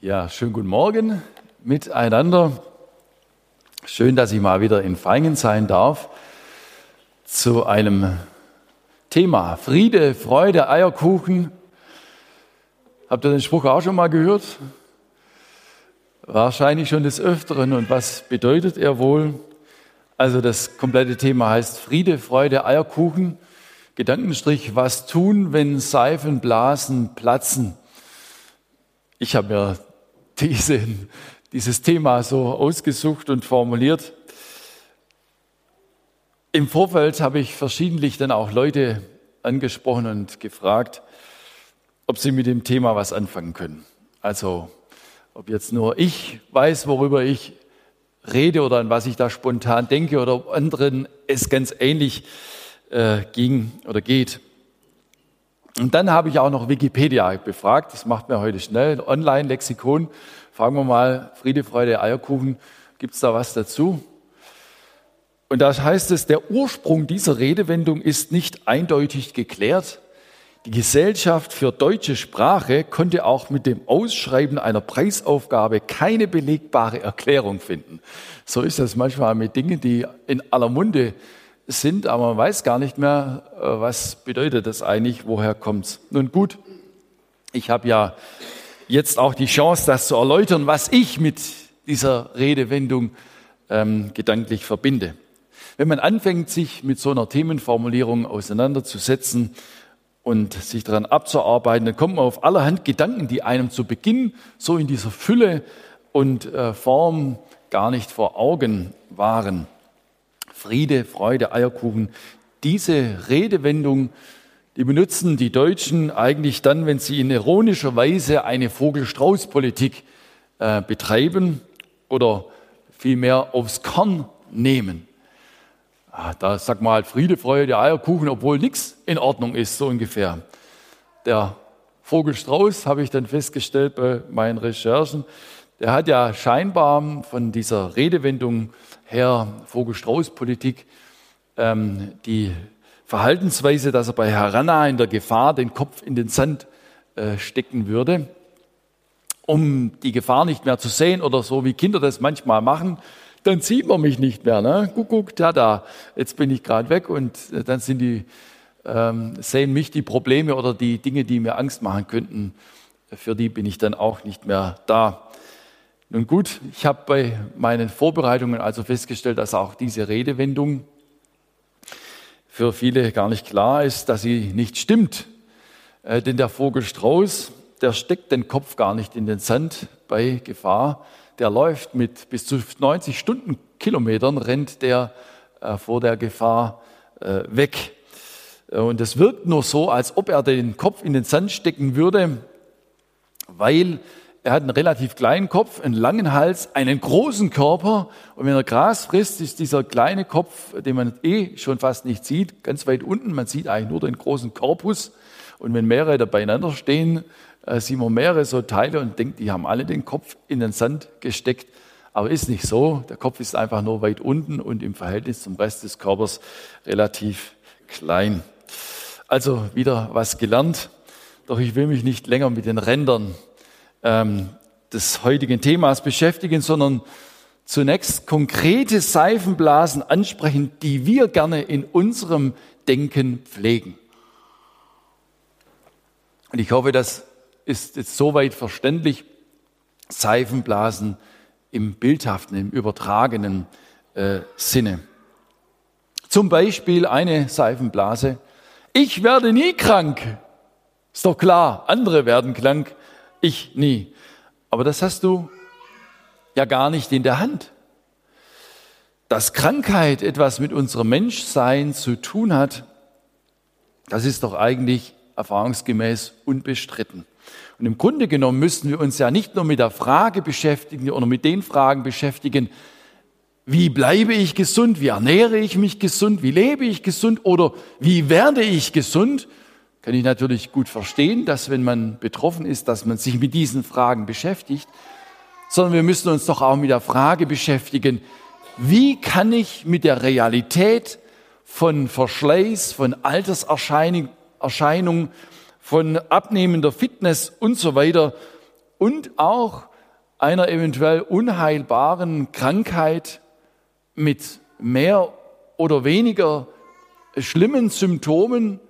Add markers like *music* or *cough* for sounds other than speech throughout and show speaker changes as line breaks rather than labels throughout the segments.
Ja, schönen guten Morgen miteinander. Schön, dass ich mal wieder in Feingen sein darf zu einem Thema Friede, Freude, Eierkuchen. Habt ihr den Spruch auch schon mal gehört? Wahrscheinlich schon des Öfteren. Und was bedeutet er wohl? Also das komplette Thema heißt Friede, Freude, Eierkuchen. Gedankenstrich, was tun, wenn Seifenblasen platzen? Ich habe mir diese, dieses Thema so ausgesucht und formuliert. Im Vorfeld habe ich verschiedentlich dann auch Leute angesprochen und gefragt, ob sie mit dem Thema was anfangen können. Also, ob jetzt nur ich weiß, worüber ich rede oder an was ich da spontan denke oder ob anderen es ganz ähnlich äh, ging oder geht. Und dann habe ich auch noch Wikipedia befragt. Das macht mir heute schnell. Online-Lexikon. Fragen wir mal, Friede, Freude, Eierkuchen. Gibt es da was dazu? Und da heißt es, der Ursprung dieser Redewendung ist nicht eindeutig geklärt. Die Gesellschaft für deutsche Sprache konnte auch mit dem Ausschreiben einer Preisaufgabe keine belegbare Erklärung finden. So ist das manchmal mit Dingen, die in aller Munde sind, aber man weiß gar nicht mehr, äh, was bedeutet das eigentlich, woher kommt's. Nun gut, ich habe ja jetzt auch die Chance, das zu erläutern, was ich mit dieser Redewendung ähm, gedanklich verbinde. Wenn man anfängt, sich mit so einer Themenformulierung auseinanderzusetzen und sich daran abzuarbeiten, dann kommt man auf allerhand Gedanken, die einem zu Beginn so in dieser Fülle und äh, Form gar nicht vor Augen waren. Friede, Freude, Eierkuchen. Diese Redewendung, die benutzen die Deutschen eigentlich dann, wenn sie in ironischer Weise eine Vogel-Strauß-Politik äh, betreiben oder vielmehr aufs Korn nehmen. Ah, da sagt man halt Friede, Freude, Eierkuchen, obwohl nichts in Ordnung ist, so ungefähr. Der Vogelstrauß, habe ich dann festgestellt bei meinen Recherchen, der hat ja scheinbar von dieser Redewendung her, Vogel-Strauß-Politik, ähm, die Verhaltensweise, dass er bei Haranna in der Gefahr den Kopf in den Sand äh, stecken würde, um die Gefahr nicht mehr zu sehen oder so wie Kinder das manchmal machen, dann sieht man mich nicht mehr. Ne? Guck, guck, da, da, jetzt bin ich gerade weg und äh, dann sind die, ähm, sehen mich die Probleme oder die Dinge, die mir Angst machen könnten, für die bin ich dann auch nicht mehr da. Nun gut, ich habe bei meinen Vorbereitungen also festgestellt, dass auch diese Redewendung für viele gar nicht klar ist, dass sie nicht stimmt. Äh, denn der Vogelstrauß, der steckt den Kopf gar nicht in den Sand bei Gefahr. Der läuft mit bis zu 90 Stundenkilometern, rennt der äh, vor der Gefahr äh, weg. Und es wirkt nur so, als ob er den Kopf in den Sand stecken würde, weil er hat einen relativ kleinen Kopf, einen langen Hals, einen großen Körper. Und wenn er Gras frisst, ist dieser kleine Kopf, den man eh schon fast nicht sieht, ganz weit unten. Man sieht eigentlich nur den großen Korpus. Und wenn mehrere da beieinander stehen, äh, sieht man mehrere so Teile und denkt, die haben alle den Kopf in den Sand gesteckt. Aber ist nicht so. Der Kopf ist einfach nur weit unten und im Verhältnis zum Rest des Körpers relativ klein. Also wieder was gelernt. Doch ich will mich nicht länger mit den Rändern ähm, des heutigen Themas beschäftigen, sondern zunächst konkrete Seifenblasen ansprechen, die wir gerne in unserem Denken pflegen. Und ich hoffe, das ist jetzt soweit verständlich. Seifenblasen im bildhaften, im übertragenen äh, Sinne. Zum Beispiel eine Seifenblase. Ich werde nie krank. Ist doch klar, andere werden krank ich nie. Aber das hast du ja gar nicht in der Hand. Dass Krankheit etwas mit unserem Menschsein zu tun hat, das ist doch eigentlich erfahrungsgemäß unbestritten. Und im Grunde genommen müssen wir uns ja nicht nur mit der Frage beschäftigen oder mit den Fragen beschäftigen, wie bleibe ich gesund, wie ernähre ich mich gesund, wie lebe ich gesund oder wie werde ich gesund, kann ich natürlich gut verstehen, dass wenn man betroffen ist, dass man sich mit diesen Fragen beschäftigt, sondern wir müssen uns doch auch mit der Frage beschäftigen, wie kann ich mit der Realität von Verschleiß, von Alterserscheinung, von abnehmender Fitness und so weiter und auch einer eventuell unheilbaren Krankheit mit mehr oder weniger schlimmen Symptomen.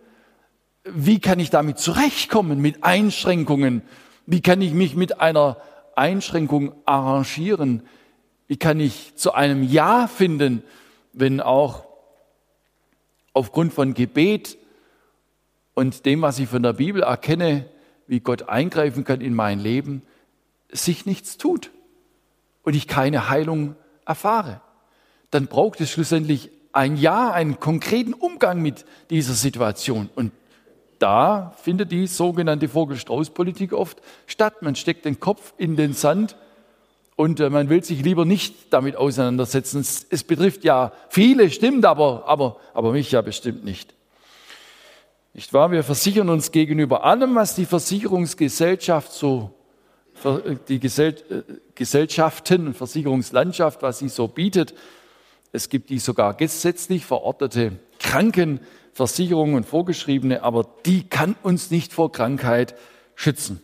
Wie kann ich damit zurechtkommen mit Einschränkungen? Wie kann ich mich mit einer Einschränkung arrangieren? Wie kann ich zu einem Ja finden, wenn auch aufgrund von Gebet und dem, was ich von der Bibel erkenne, wie Gott eingreifen kann in mein Leben, sich nichts tut und ich keine Heilung erfahre? Dann braucht es schlussendlich ein Ja, einen konkreten Umgang mit dieser Situation. Und da findet die sogenannte Vogel-Strauß-Politik oft statt. Man steckt den Kopf in den Sand und äh, man will sich lieber nicht damit auseinandersetzen. Es, betrifft ja viele, stimmt, aber, aber, aber mich ja bestimmt nicht. Nicht wahr? Wir versichern uns gegenüber allem, was die Versicherungsgesellschaft so, die Gesell, äh, Gesellschaften Versicherungslandschaft, was sie so bietet. Es gibt die sogar gesetzlich verordnete Kranken, Versicherung und vorgeschriebene, aber die kann uns nicht vor Krankheit schützen.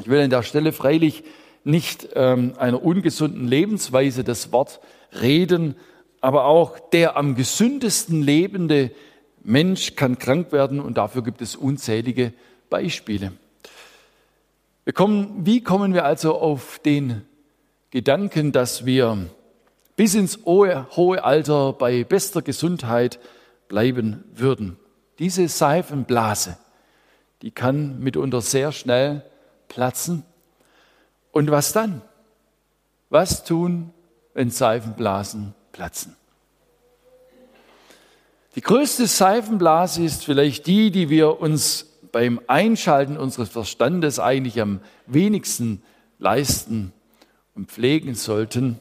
Ich will an der Stelle freilich nicht ähm, einer ungesunden Lebensweise das Wort reden, aber auch der am gesündesten lebende Mensch kann krank werden und dafür gibt es unzählige Beispiele. Kommen, wie kommen wir also auf den Gedanken, dass wir bis ins hohe Alter bei bester Gesundheit bleiben würden. Diese Seifenblase, die kann mitunter sehr schnell platzen. Und was dann? Was tun, wenn Seifenblasen platzen? Die größte Seifenblase ist vielleicht die, die wir uns beim Einschalten unseres Verstandes eigentlich am wenigsten leisten und pflegen sollten.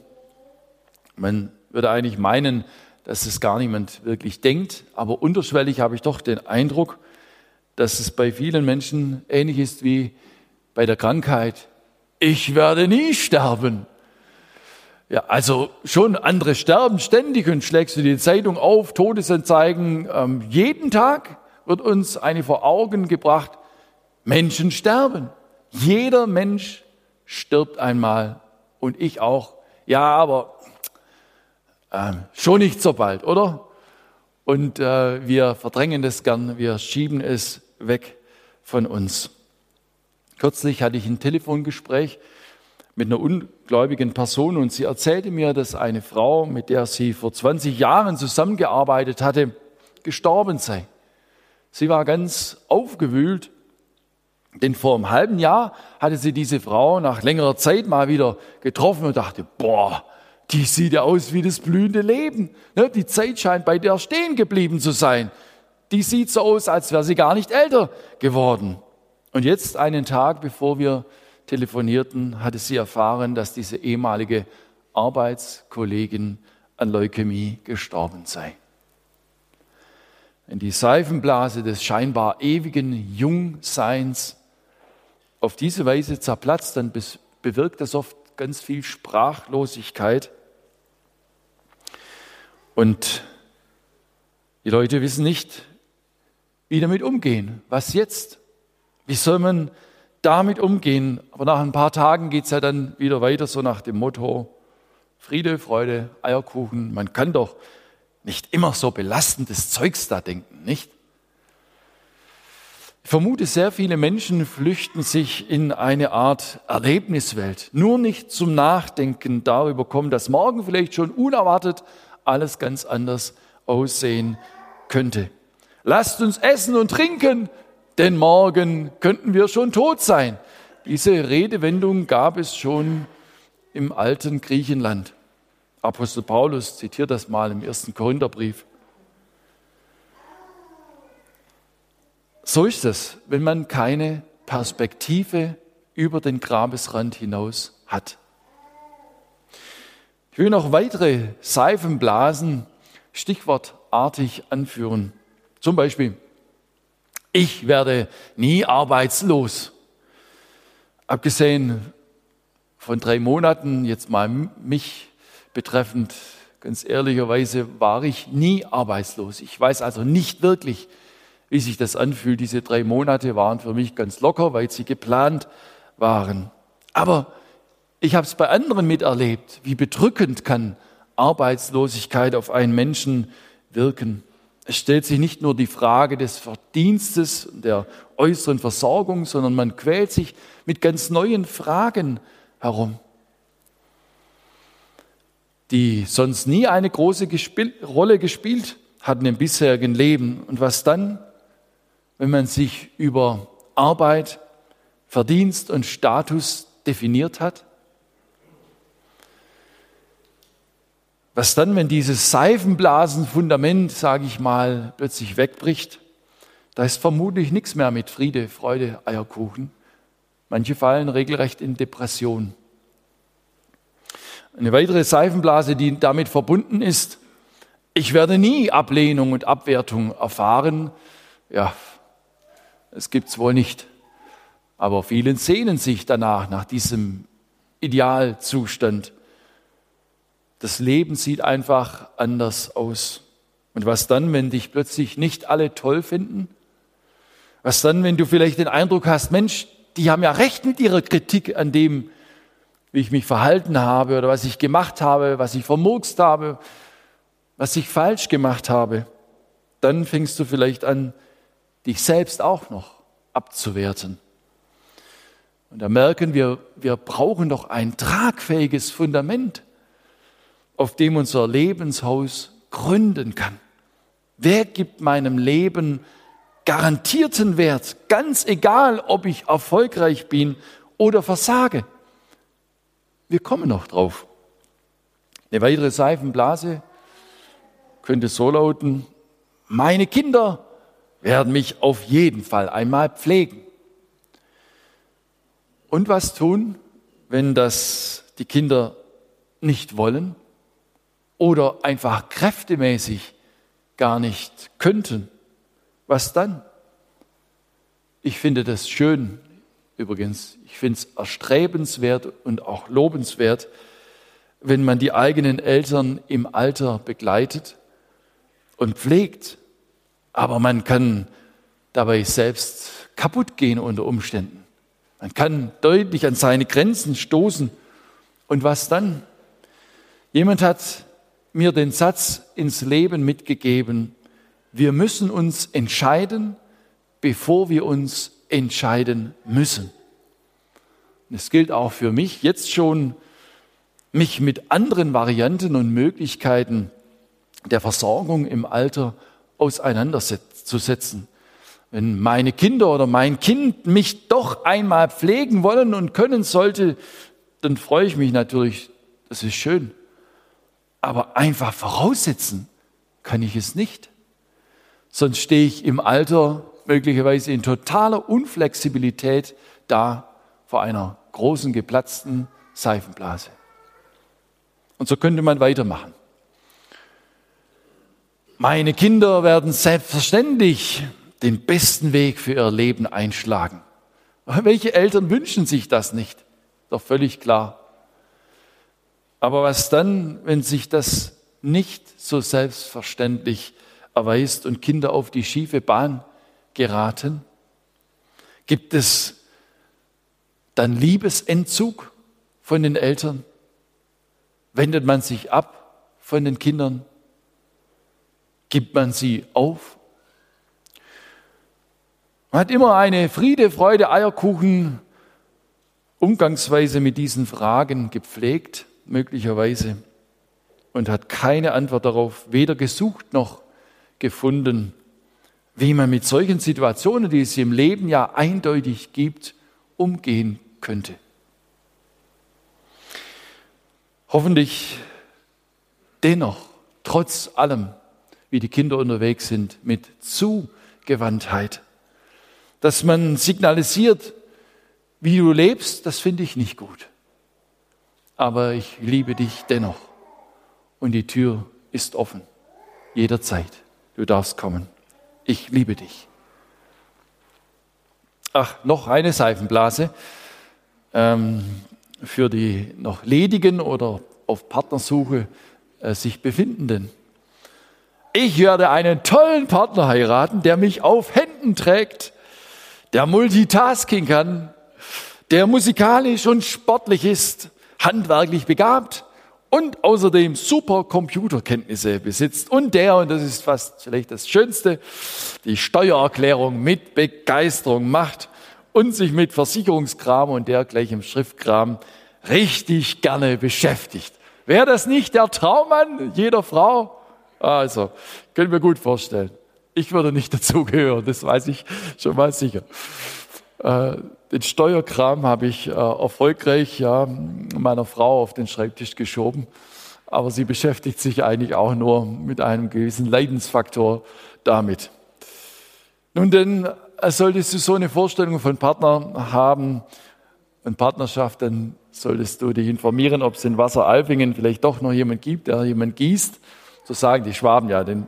Man würde eigentlich meinen, dass es gar niemand wirklich denkt. Aber unterschwellig habe ich doch den Eindruck, dass es bei vielen Menschen ähnlich ist wie bei der Krankheit. Ich werde nie sterben. Ja, also schon andere sterben ständig und schlägst du die Zeitung auf, Todesanzeigen. Ähm, jeden Tag wird uns eine vor Augen gebracht, Menschen sterben. Jeder Mensch stirbt einmal und ich auch. Ja, aber äh, schon nicht so bald, oder? Und äh, wir verdrängen das gern, wir schieben es weg von uns. Kürzlich hatte ich ein Telefongespräch mit einer ungläubigen Person und sie erzählte mir, dass eine Frau, mit der sie vor 20 Jahren zusammengearbeitet hatte, gestorben sei. Sie war ganz aufgewühlt, denn vor einem halben Jahr hatte sie diese Frau nach längerer Zeit mal wieder getroffen und dachte, boah, die sieht ja aus wie das blühende Leben. Ne? Die Zeit scheint bei der stehen geblieben zu sein. Die sieht so aus, als wäre sie gar nicht älter geworden. Und jetzt, einen Tag bevor wir telefonierten, hatte sie erfahren, dass diese ehemalige Arbeitskollegin an Leukämie gestorben sei. Wenn die Seifenblase des scheinbar ewigen Jungseins auf diese Weise zerplatzt, dann bewirkt das oft ganz viel Sprachlosigkeit und die Leute wissen nicht, wie damit umgehen. Was jetzt? Wie soll man damit umgehen? Aber nach ein paar Tagen geht es ja dann wieder weiter, so nach dem Motto Friede, Freude, Eierkuchen. Man kann doch nicht immer so belastendes Zeugs da denken, nicht? Ich vermute, sehr viele Menschen flüchten sich in eine Art Erlebniswelt, nur nicht zum Nachdenken darüber kommen, dass morgen vielleicht schon unerwartet alles ganz anders aussehen könnte. Lasst uns essen und trinken, denn morgen könnten wir schon tot sein. Diese Redewendung gab es schon im alten Griechenland. Apostel Paulus zitiert das mal im ersten Korintherbrief. So ist es, wenn man keine Perspektive über den Grabesrand hinaus hat. Ich will noch weitere Seifenblasen stichwortartig anführen. Zum Beispiel, ich werde nie arbeitslos. Abgesehen von drei Monaten, jetzt mal mich betreffend, ganz ehrlicherweise war ich nie arbeitslos. Ich weiß also nicht wirklich, wie sich das anfühlt. Diese drei Monate waren für mich ganz locker, weil sie geplant waren. Aber ich habe es bei anderen miterlebt, wie bedrückend kann Arbeitslosigkeit auf einen Menschen wirken. Es stellt sich nicht nur die Frage des Verdienstes, der äußeren Versorgung, sondern man quält sich mit ganz neuen Fragen herum, die sonst nie eine große Gespiel Rolle gespielt hatten im bisherigen Leben. Und was dann, wenn man sich über Arbeit, Verdienst und Status definiert hat? Was dann, wenn dieses Seifenblasenfundament, sage ich mal, plötzlich wegbricht? Da ist vermutlich nichts mehr mit Friede, Freude, Eierkuchen. Manche fallen regelrecht in Depression. Eine weitere Seifenblase, die damit verbunden ist, ich werde nie Ablehnung und Abwertung erfahren. Ja, es gibt's wohl nicht. Aber vielen sehnen sich danach, nach diesem Idealzustand. Das Leben sieht einfach anders aus. Und was dann, wenn dich plötzlich nicht alle toll finden? Was dann, wenn du vielleicht den Eindruck hast, Mensch, die haben ja recht mit ihrer Kritik an dem, wie ich mich verhalten habe oder was ich gemacht habe, was ich vermurkst habe, was ich falsch gemacht habe. Dann fängst du vielleicht an, dich selbst auch noch abzuwerten. Und da merken wir, wir brauchen doch ein tragfähiges Fundament auf dem unser Lebenshaus gründen kann. Wer gibt meinem Leben garantierten Wert, ganz egal, ob ich erfolgreich bin oder versage? Wir kommen noch drauf. Eine weitere Seifenblase könnte so lauten, meine Kinder werden mich auf jeden Fall einmal pflegen. Und was tun, wenn das die Kinder nicht wollen? Oder einfach kräftemäßig gar nicht könnten, was dann? Ich finde das schön, übrigens. Ich finde es erstrebenswert und auch lobenswert, wenn man die eigenen Eltern im Alter begleitet und pflegt. Aber man kann dabei selbst kaputt gehen unter Umständen. Man kann deutlich an seine Grenzen stoßen. Und was dann? Jemand hat mir den Satz ins Leben mitgegeben, wir müssen uns entscheiden, bevor wir uns entscheiden müssen. Es gilt auch für mich jetzt schon, mich mit anderen Varianten und Möglichkeiten der Versorgung im Alter auseinanderzusetzen. Wenn meine Kinder oder mein Kind mich doch einmal pflegen wollen und können sollte, dann freue ich mich natürlich, das ist schön. Aber einfach voraussetzen kann ich es nicht. Sonst stehe ich im Alter möglicherweise in totaler Unflexibilität da vor einer großen geplatzten Seifenblase. Und so könnte man weitermachen. Meine Kinder werden selbstverständlich den besten Weg für ihr Leben einschlagen. Welche Eltern wünschen sich das nicht? Doch völlig klar. Aber was dann, wenn sich das nicht so selbstverständlich erweist und Kinder auf die schiefe Bahn geraten? Gibt es dann Liebesentzug von den Eltern? Wendet man sich ab von den Kindern? Gibt man sie auf? Man hat immer eine Friede, Freude, Eierkuchen Umgangsweise mit diesen Fragen gepflegt möglicherweise und hat keine Antwort darauf, weder gesucht noch gefunden, wie man mit solchen Situationen, die es im Leben ja eindeutig gibt, umgehen könnte. Hoffentlich dennoch, trotz allem, wie die Kinder unterwegs sind, mit Zugewandtheit. Dass man signalisiert, wie du lebst, das finde ich nicht gut aber ich liebe dich dennoch. Und die Tür ist offen, jederzeit. Du darfst kommen. Ich liebe dich. Ach, noch eine Seifenblase ähm, für die noch ledigen oder auf Partnersuche äh, sich befindenden. Ich werde einen tollen Partner heiraten, der mich auf Händen trägt, der Multitasking kann, der musikalisch und sportlich ist, handwerklich begabt und außerdem super Computerkenntnisse besitzt und der, und das ist fast vielleicht das Schönste, die Steuererklärung mit Begeisterung macht und sich mit Versicherungskram und dergleichen Schriftkram richtig gerne beschäftigt. Wäre das nicht der Traummann jeder Frau? Also, können wir gut vorstellen. Ich würde nicht *laughs* dazugehören, das weiß ich schon mal sicher. Äh, den Steuerkram habe ich äh, erfolgreich ja, meiner Frau auf den Schreibtisch geschoben, aber sie beschäftigt sich eigentlich auch nur mit einem gewissen Leidensfaktor damit. Nun denn, äh, solltest du so eine Vorstellung von Partner haben und Partnerschaft, dann solltest du dich informieren, ob es in Wasseralfingen vielleicht doch noch jemand gibt, der jemand gießt. So sagen die Schwaben ja, denn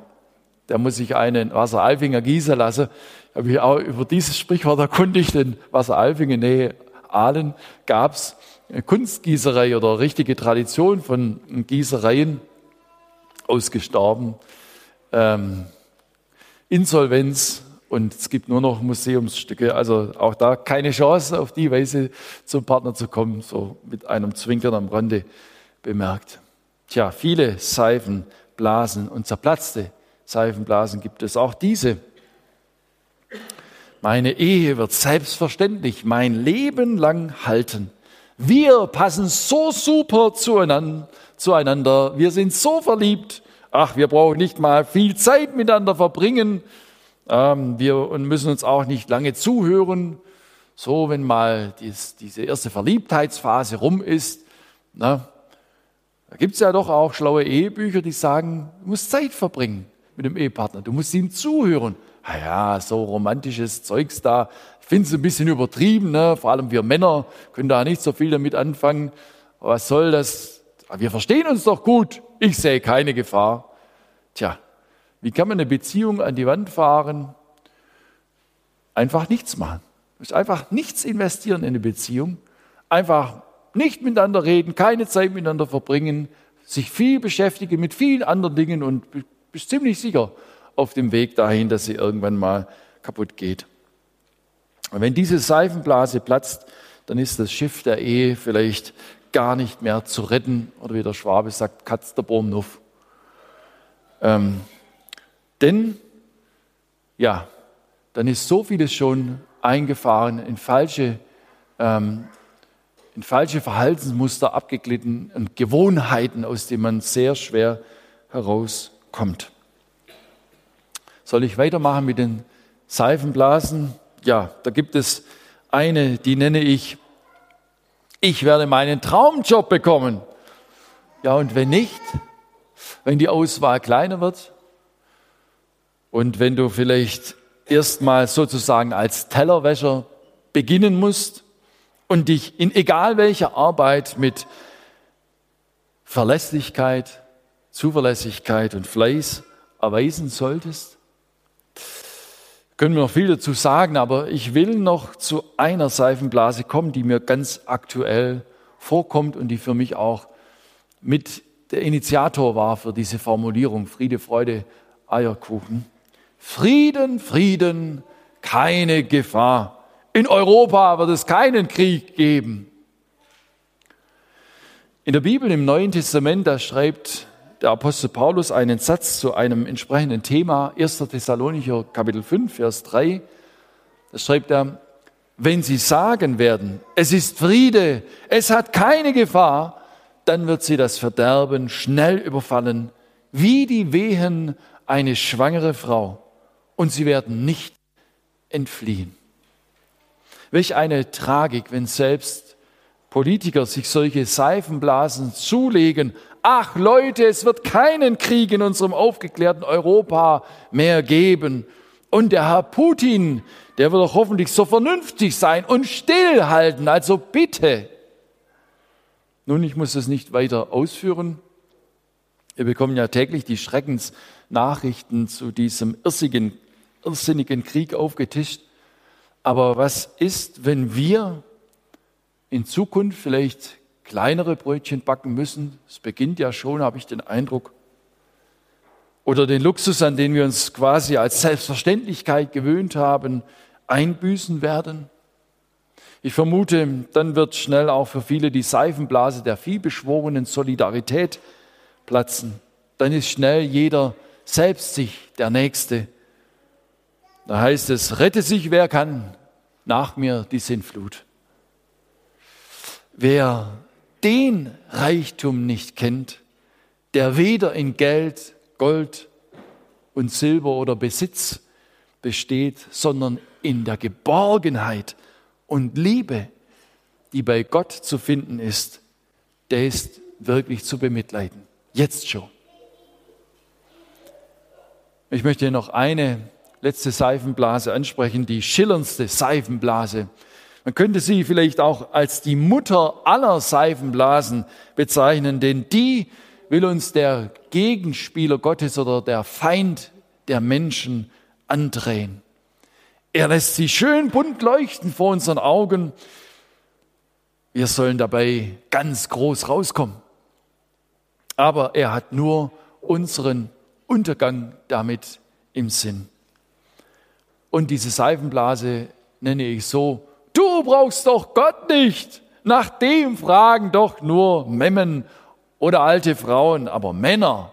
der muss sich einen Wasseralfinger gießen lassen habe ich auch über dieses Sprichwort erkundigt. In Wasseralfingen, Nähe Aalen, gab es Kunstgießerei oder richtige Tradition von Gießereien, ausgestorben, ähm, Insolvenz und es gibt nur noch Museumsstücke. Also auch da keine Chance, auf die Weise zum Partner zu kommen, so mit einem Zwinkern am Rande bemerkt. Tja, viele Seifenblasen und zerplatzte Seifenblasen gibt es. Auch diese meine Ehe wird selbstverständlich mein Leben lang halten. Wir passen so super zueinander. Wir sind so verliebt. Ach, wir brauchen nicht mal viel Zeit miteinander verbringen. Ähm, wir müssen uns auch nicht lange zuhören. So, wenn mal dies, diese erste Verliebtheitsphase rum ist, na, da gibt es ja doch auch schlaue Ehebücher, die sagen, du musst Zeit verbringen mit dem Ehepartner. Du musst ihm zuhören ah ja, so romantisches Zeugs da. Ich finde es ein bisschen übertrieben, ne? vor allem wir Männer können da nicht so viel damit anfangen. Was soll das? Ah, wir verstehen uns doch gut. Ich sehe keine Gefahr. Tja, wie kann man eine Beziehung an die Wand fahren? Einfach nichts machen. Einfach nichts investieren in eine Beziehung. Einfach nicht miteinander reden, keine Zeit miteinander verbringen, sich viel beschäftigen mit vielen anderen Dingen und bist ziemlich sicher, auf dem Weg dahin, dass sie irgendwann mal kaputt geht. Und wenn diese Seifenblase platzt, dann ist das Schiff der Ehe vielleicht gar nicht mehr zu retten. Oder wie der Schwabe sagt, Katz der Bohmnuff. Ähm, denn, ja, dann ist so vieles schon eingefahren, in falsche, ähm, in falsche Verhaltensmuster abgeglitten und Gewohnheiten, aus denen man sehr schwer herauskommt. Soll ich weitermachen mit den Seifenblasen? Ja, da gibt es eine, die nenne ich, ich werde meinen Traumjob bekommen. Ja, und wenn nicht, wenn die Auswahl kleiner wird und wenn du vielleicht erstmal sozusagen als Tellerwäscher beginnen musst und dich in egal welcher Arbeit mit Verlässlichkeit, Zuverlässigkeit und Fleiß erweisen solltest, können wir noch viel dazu sagen, aber ich will noch zu einer Seifenblase kommen, die mir ganz aktuell vorkommt und die für mich auch mit der Initiator war für diese Formulierung Friede, Freude, Eierkuchen. Frieden, Frieden, keine Gefahr. In Europa wird es keinen Krieg geben. In der Bibel im Neuen Testament, da schreibt der Apostel Paulus einen Satz zu einem entsprechenden Thema, 1. Thessalonicher Kapitel 5, Vers 3. Da schreibt er, wenn sie sagen werden, es ist Friede, es hat keine Gefahr, dann wird sie das Verderben schnell überfallen, wie die Wehen eine schwangere Frau, und sie werden nicht entfliehen. Welch eine Tragik, wenn selbst Politiker sich solche Seifenblasen zulegen, ach Leute, es wird keinen Krieg in unserem aufgeklärten Europa mehr geben. Und der Herr Putin, der wird doch hoffentlich so vernünftig sein und stillhalten. Also bitte. Nun, ich muss das nicht weiter ausführen. Wir bekommen ja täglich die Schreckensnachrichten zu diesem irrsinnigen, irrsinnigen Krieg aufgetischt. Aber was ist, wenn wir in Zukunft vielleicht kleinere Brötchen backen müssen. Es beginnt ja schon, habe ich den Eindruck. Oder den Luxus, an den wir uns quasi als Selbstverständlichkeit gewöhnt haben, einbüßen werden. Ich vermute, dann wird schnell auch für viele die Seifenblase der vielbeschworenen Solidarität platzen. Dann ist schnell jeder selbst sich der Nächste. Da heißt es, rette sich wer kann, nach mir die Sintflut. Wer den Reichtum nicht kennt, der weder in Geld, Gold und Silber oder Besitz besteht, sondern in der Geborgenheit und Liebe, die bei Gott zu finden ist, der ist wirklich zu bemitleiden. Jetzt schon. Ich möchte noch eine letzte Seifenblase ansprechen, die schillerndste Seifenblase. Man könnte sie vielleicht auch als die Mutter aller Seifenblasen bezeichnen, denn die will uns der Gegenspieler Gottes oder der Feind der Menschen andrehen. Er lässt sie schön bunt leuchten vor unseren Augen. Wir sollen dabei ganz groß rauskommen. Aber er hat nur unseren Untergang damit im Sinn. Und diese Seifenblase nenne ich so, du brauchst doch Gott nicht. Nach dem fragen doch nur Memmen oder alte Frauen, aber Männer,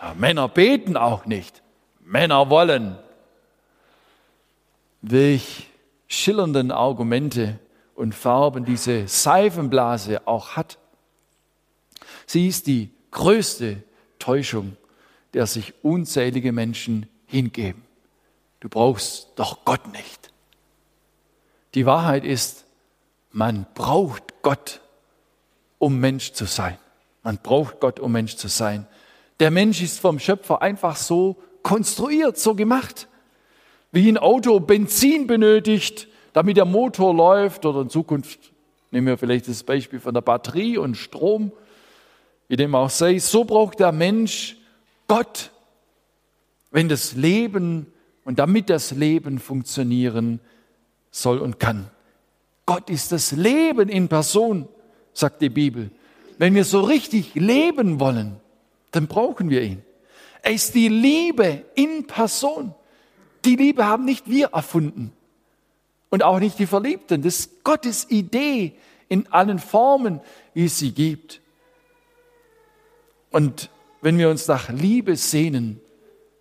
ja, Männer beten auch nicht. Männer wollen. Welch schillernden Argumente und Farben diese Seifenblase auch hat. Sie ist die größte Täuschung, der sich unzählige Menschen hingeben. Du brauchst doch Gott nicht. Die Wahrheit ist, man braucht Gott, um Mensch zu sein. Man braucht Gott, um Mensch zu sein. Der Mensch ist vom Schöpfer einfach so konstruiert, so gemacht. Wie ein Auto Benzin benötigt, damit der Motor läuft oder in Zukunft nehmen wir vielleicht das Beispiel von der Batterie und Strom, wie dem auch sei, so braucht der Mensch Gott, wenn das Leben und damit das Leben funktionieren soll und kann. Gott ist das Leben in Person, sagt die Bibel. Wenn wir so richtig leben wollen, dann brauchen wir ihn. Er ist die Liebe in Person. Die Liebe haben nicht wir erfunden und auch nicht die Verliebten. Das ist Gottes Idee in allen Formen, wie es sie gibt. Und wenn wir uns nach Liebe sehnen,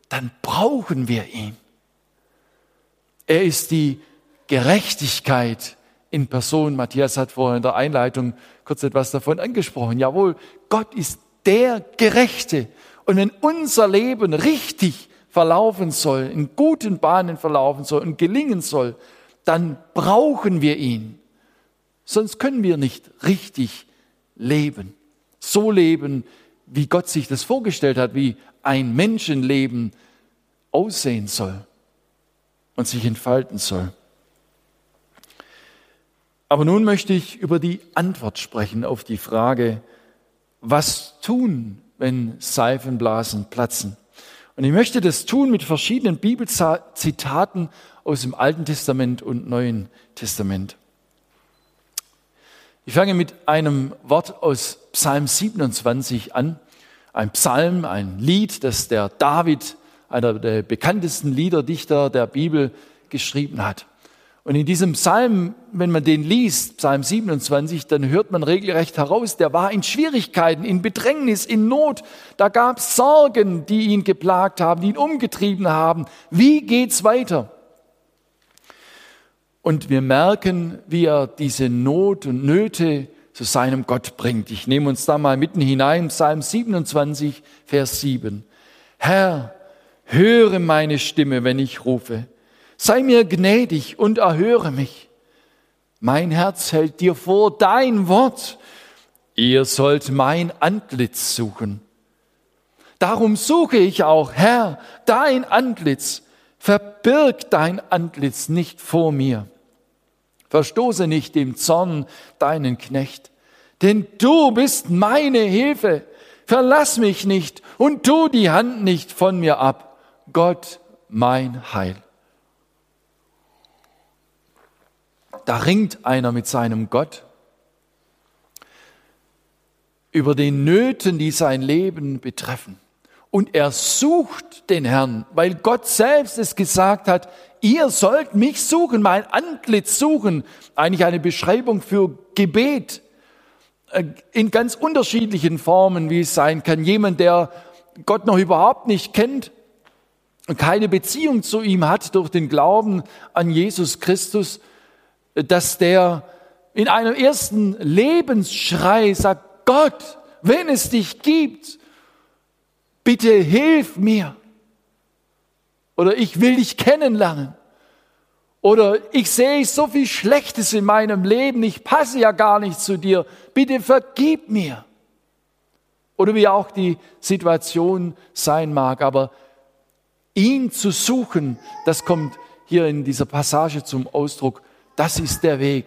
dann brauchen wir ihn. Er ist die Gerechtigkeit in Person. Matthias hat vorhin in der Einleitung kurz etwas davon angesprochen. Jawohl, Gott ist der Gerechte. Und wenn unser Leben richtig verlaufen soll, in guten Bahnen verlaufen soll und gelingen soll, dann brauchen wir ihn. Sonst können wir nicht richtig leben. So leben, wie Gott sich das vorgestellt hat, wie ein Menschenleben aussehen soll und sich entfalten soll. Aber nun möchte ich über die Antwort sprechen auf die Frage, was tun, wenn Seifenblasen platzen? Und ich möchte das tun mit verschiedenen Bibelzitaten aus dem Alten Testament und Neuen Testament. Ich fange mit einem Wort aus Psalm 27 an. Ein Psalm, ein Lied, das der David einer der bekanntesten Liederdichter der Bibel, geschrieben hat. Und in diesem Psalm, wenn man den liest, Psalm 27, dann hört man regelrecht heraus, der war in Schwierigkeiten, in Bedrängnis, in Not. Da gab es Sorgen, die ihn geplagt haben, die ihn umgetrieben haben. Wie geht's weiter? Und wir merken, wie er diese Not und Nöte zu seinem Gott bringt. Ich nehme uns da mal mitten hinein, Psalm 27, Vers 7. Herr, höre meine Stimme, wenn ich rufe. Sei mir gnädig und erhöre mich. Mein Herz hält dir vor dein Wort. Ihr sollt mein Antlitz suchen. Darum suche ich auch, Herr, dein Antlitz. Verbirg dein Antlitz nicht vor mir. Verstoße nicht dem Zorn deinen Knecht. Denn du bist meine Hilfe. Verlass mich nicht und tu die Hand nicht von mir ab. Gott mein Heil. Da ringt einer mit seinem Gott über den Nöten, die sein Leben betreffen. Und er sucht den Herrn, weil Gott selbst es gesagt hat, ihr sollt mich suchen, mein Antlitz suchen. Eigentlich eine Beschreibung für Gebet äh, in ganz unterschiedlichen Formen, wie es sein kann. Jemand, der Gott noch überhaupt nicht kennt und keine Beziehung zu ihm hat durch den Glauben an Jesus Christus, dass der in einem ersten Lebensschrei sagt, Gott, wenn es dich gibt, bitte hilf mir. Oder ich will dich kennenlernen. Oder ich sehe so viel Schlechtes in meinem Leben, ich passe ja gar nicht zu dir. Bitte vergib mir. Oder wie auch die Situation sein mag. Aber ihn zu suchen, das kommt hier in dieser Passage zum Ausdruck. Das ist der Weg.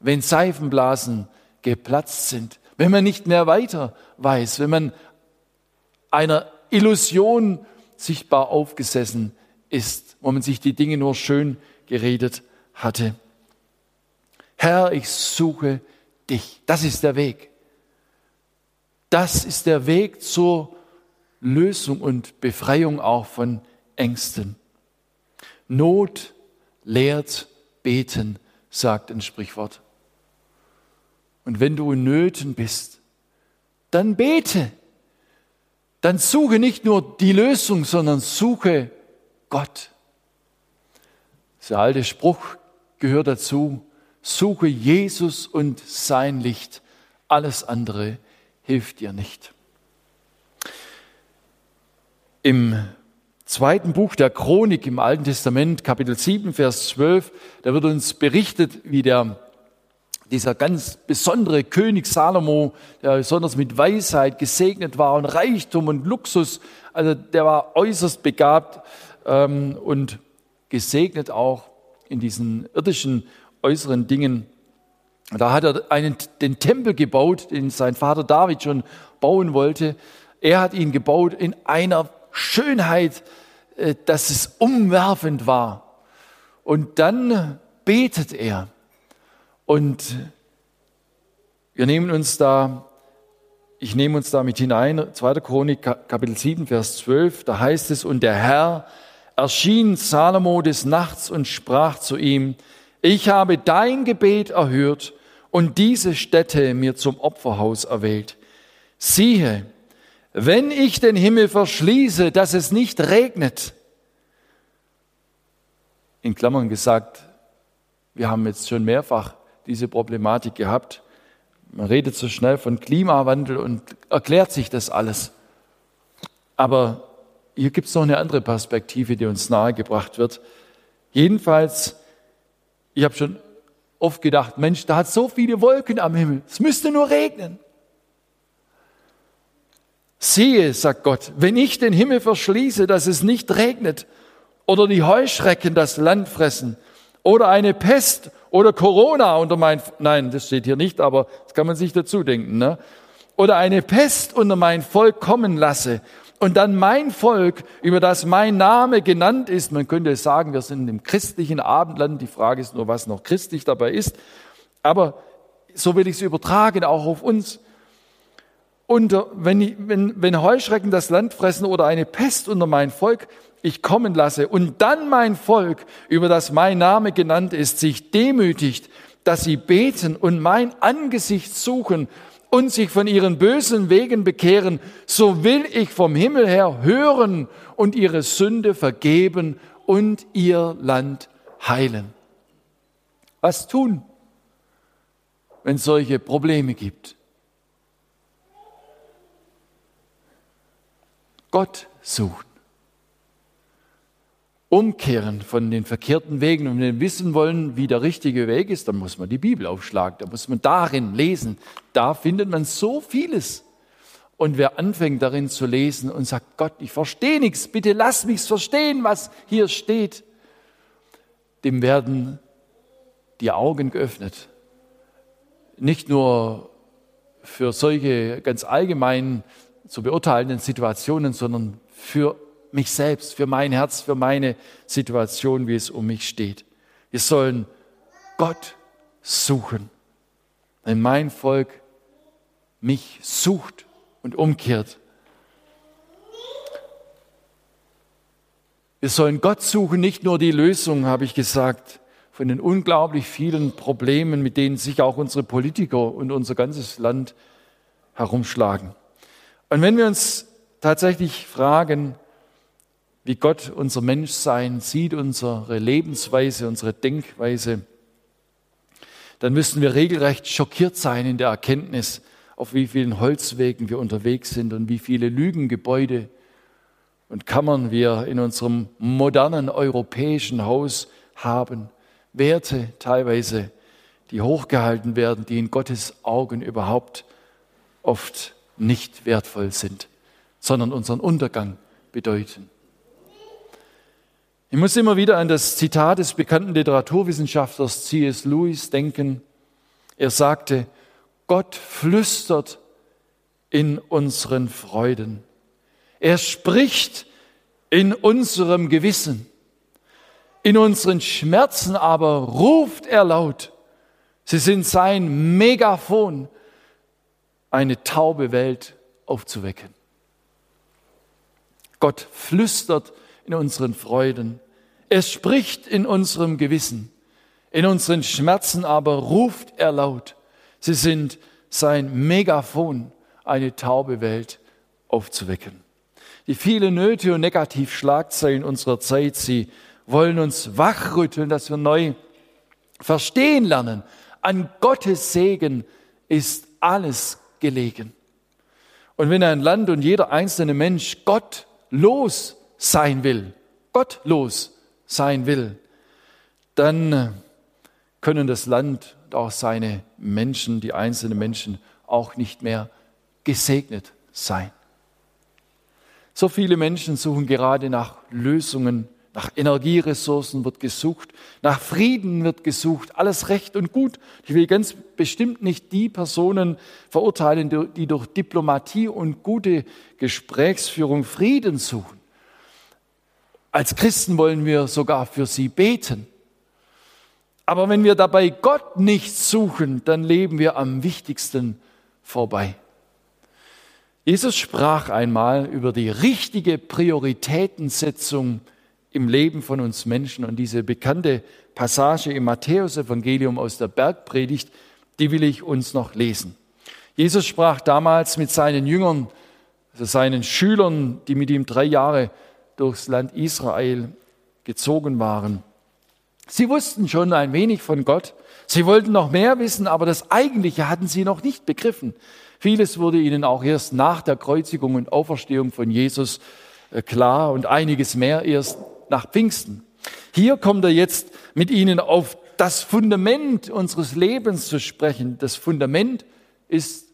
Wenn Seifenblasen geplatzt sind, wenn man nicht mehr weiter weiß, wenn man einer Illusion sichtbar aufgesessen ist, wo man sich die Dinge nur schön geredet hatte. Herr, ich suche dich. Das ist der Weg. Das ist der Weg zur Lösung und Befreiung auch von Ängsten. Not lehrt beten, sagt ein Sprichwort. Und wenn du in Nöten bist, dann bete dann suche nicht nur die Lösung, sondern suche Gott. Der alte Spruch gehört dazu, suche Jesus und sein Licht, alles andere hilft dir nicht. Im zweiten Buch der Chronik im Alten Testament, Kapitel 7, Vers 12, da wird uns berichtet, wie der dieser ganz besondere König Salomo, der besonders mit Weisheit gesegnet war und Reichtum und Luxus, also der war äußerst begabt ähm, und gesegnet auch in diesen irdischen äußeren Dingen. Da hat er einen, den Tempel gebaut, den sein Vater David schon bauen wollte. Er hat ihn gebaut in einer Schönheit, dass es umwerfend war. Und dann betet er. Und wir nehmen uns da, ich nehme uns da mit hinein, 2. Chronik, Kapitel 7, Vers 12, da heißt es, und der Herr erschien Salomo des Nachts und sprach zu ihm, ich habe dein Gebet erhört und diese Stätte mir zum Opferhaus erwählt. Siehe, wenn ich den Himmel verschließe, dass es nicht regnet, in Klammern gesagt, wir haben jetzt schon mehrfach diese Problematik gehabt. Man redet so schnell von Klimawandel und erklärt sich das alles. Aber hier gibt es noch eine andere Perspektive, die uns nahegebracht wird. Jedenfalls, ich habe schon oft gedacht, Mensch, da hat so viele Wolken am Himmel, es müsste nur regnen. Siehe, sagt Gott, wenn ich den Himmel verschließe, dass es nicht regnet, oder die Heuschrecken das Land fressen, oder eine Pest oder Corona unter mein, nein, das steht hier nicht, aber das kann man sich dazu denken, ne? Oder eine Pest unter mein Volk kommen lasse und dann mein Volk, über das mein Name genannt ist, man könnte sagen, wir sind im christlichen Abendland, die Frage ist nur, was noch christlich dabei ist, aber so will ich es übertragen, auch auf uns. Und wenn, wenn, wenn Heuschrecken das Land fressen oder eine Pest unter mein Volk ich kommen lasse und dann mein Volk, über das mein Name genannt ist, sich demütigt, dass sie beten und mein Angesicht suchen und sich von ihren bösen Wegen bekehren, so will ich vom Himmel her hören und ihre Sünde vergeben und ihr Land heilen. Was tun, wenn es solche Probleme gibt? Gott suchen umkehren von den verkehrten Wegen und wenn wir wissen wollen, wie der richtige Weg ist, dann muss man die Bibel aufschlagen, da muss man darin lesen. Da findet man so vieles. Und wer anfängt darin zu lesen und sagt, Gott, ich verstehe nichts, bitte lass mich verstehen, was hier steht, dem werden die Augen geöffnet. Nicht nur für solche ganz allgemein zu beurteilenden Situationen, sondern für mich selbst, für mein Herz, für meine Situation, wie es um mich steht. Wir sollen Gott suchen. Wenn mein Volk mich sucht und umkehrt. Wir sollen Gott suchen, nicht nur die Lösung, habe ich gesagt, von den unglaublich vielen Problemen, mit denen sich auch unsere Politiker und unser ganzes Land herumschlagen. Und wenn wir uns tatsächlich fragen, wie Gott unser Menschsein sieht, unsere Lebensweise, unsere Denkweise, dann müssten wir regelrecht schockiert sein in der Erkenntnis, auf wie vielen Holzwegen wir unterwegs sind und wie viele Lügengebäude und Kammern wir in unserem modernen europäischen Haus haben. Werte teilweise, die hochgehalten werden, die in Gottes Augen überhaupt oft nicht wertvoll sind, sondern unseren Untergang bedeuten. Ich muss immer wieder an das Zitat des bekannten Literaturwissenschaftlers C.S. Lewis denken. Er sagte, Gott flüstert in unseren Freuden. Er spricht in unserem Gewissen. In unseren Schmerzen aber ruft er laut. Sie sind sein Megafon, eine taube Welt aufzuwecken. Gott flüstert in unseren Freuden. Er spricht in unserem Gewissen. In unseren Schmerzen aber ruft er laut. Sie sind sein Megafon, eine taube Welt aufzuwecken. Die vielen Nöte und Negativschlagzeilen unserer Zeit, sie wollen uns wachrütteln, dass wir neu verstehen lernen. An Gottes Segen ist alles gelegen. Und wenn ein Land und jeder einzelne Mensch gottlos sein will, gottlos sein will, dann können das Land und auch seine Menschen, die einzelnen Menschen, auch nicht mehr gesegnet sein. So viele Menschen suchen gerade nach Lösungen nach Energieressourcen wird gesucht, nach Frieden wird gesucht, alles recht und gut. Ich will ganz bestimmt nicht die Personen verurteilen, die durch Diplomatie und gute Gesprächsführung Frieden suchen. Als Christen wollen wir sogar für sie beten. Aber wenn wir dabei Gott nicht suchen, dann leben wir am wichtigsten vorbei. Jesus sprach einmal über die richtige Prioritätensetzung im Leben von uns Menschen. Und diese bekannte Passage im Matthäusevangelium aus der Bergpredigt, die will ich uns noch lesen. Jesus sprach damals mit seinen Jüngern, also seinen Schülern, die mit ihm drei Jahre durchs Land Israel gezogen waren. Sie wussten schon ein wenig von Gott. Sie wollten noch mehr wissen, aber das Eigentliche hatten sie noch nicht begriffen. Vieles wurde ihnen auch erst nach der Kreuzigung und Auferstehung von Jesus äh, klar und einiges mehr erst nach Pfingsten. Hier kommt er jetzt mit ihnen auf das Fundament unseres Lebens zu sprechen. Das Fundament ist